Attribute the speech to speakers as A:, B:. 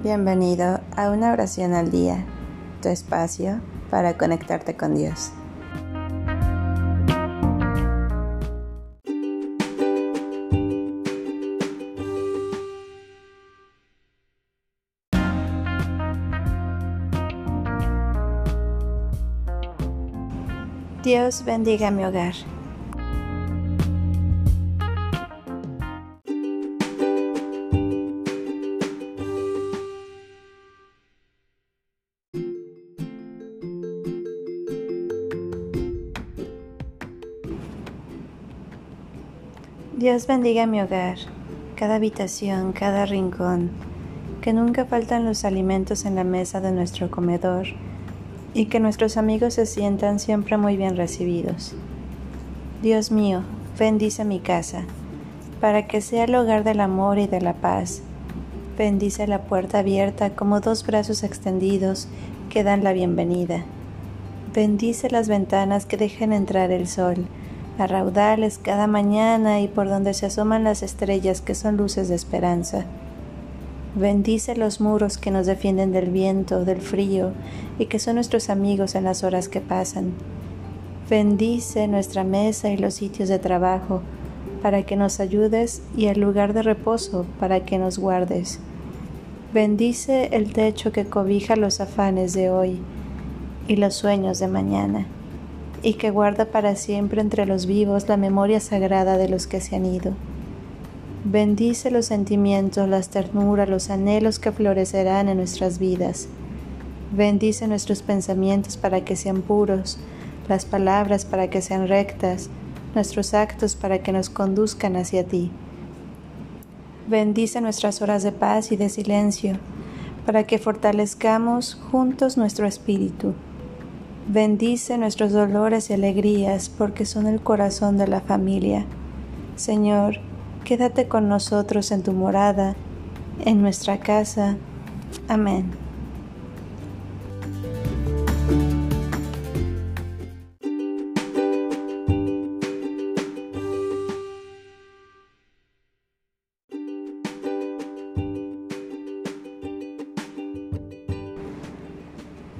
A: Bienvenido a una oración al día, tu espacio para conectarte con Dios. Dios bendiga mi hogar. Dios bendiga mi hogar, cada habitación, cada rincón, que nunca faltan los alimentos en la mesa de nuestro comedor y que nuestros amigos se sientan siempre muy bien recibidos. Dios mío, bendice mi casa, para que sea el hogar del amor y de la paz. Bendice la puerta abierta como dos brazos extendidos que dan la bienvenida. Bendice las ventanas que dejen entrar el sol a raudales cada mañana y por donde se asoman las estrellas que son luces de esperanza. Bendice los muros que nos defienden del viento, del frío y que son nuestros amigos en las horas que pasan. Bendice nuestra mesa y los sitios de trabajo para que nos ayudes y el lugar de reposo para que nos guardes. Bendice el techo que cobija los afanes de hoy y los sueños de mañana y que guarda para siempre entre los vivos la memoria sagrada de los que se han ido. Bendice los sentimientos, las ternuras, los anhelos que florecerán en nuestras vidas. Bendice nuestros pensamientos para que sean puros, las palabras para que sean rectas, nuestros actos para que nos conduzcan hacia ti. Bendice nuestras horas de paz y de silencio, para que fortalezcamos juntos nuestro espíritu. Bendice nuestros dolores y alegrías porque son el corazón de la familia. Señor, quédate con nosotros en tu morada, en nuestra casa. Amén.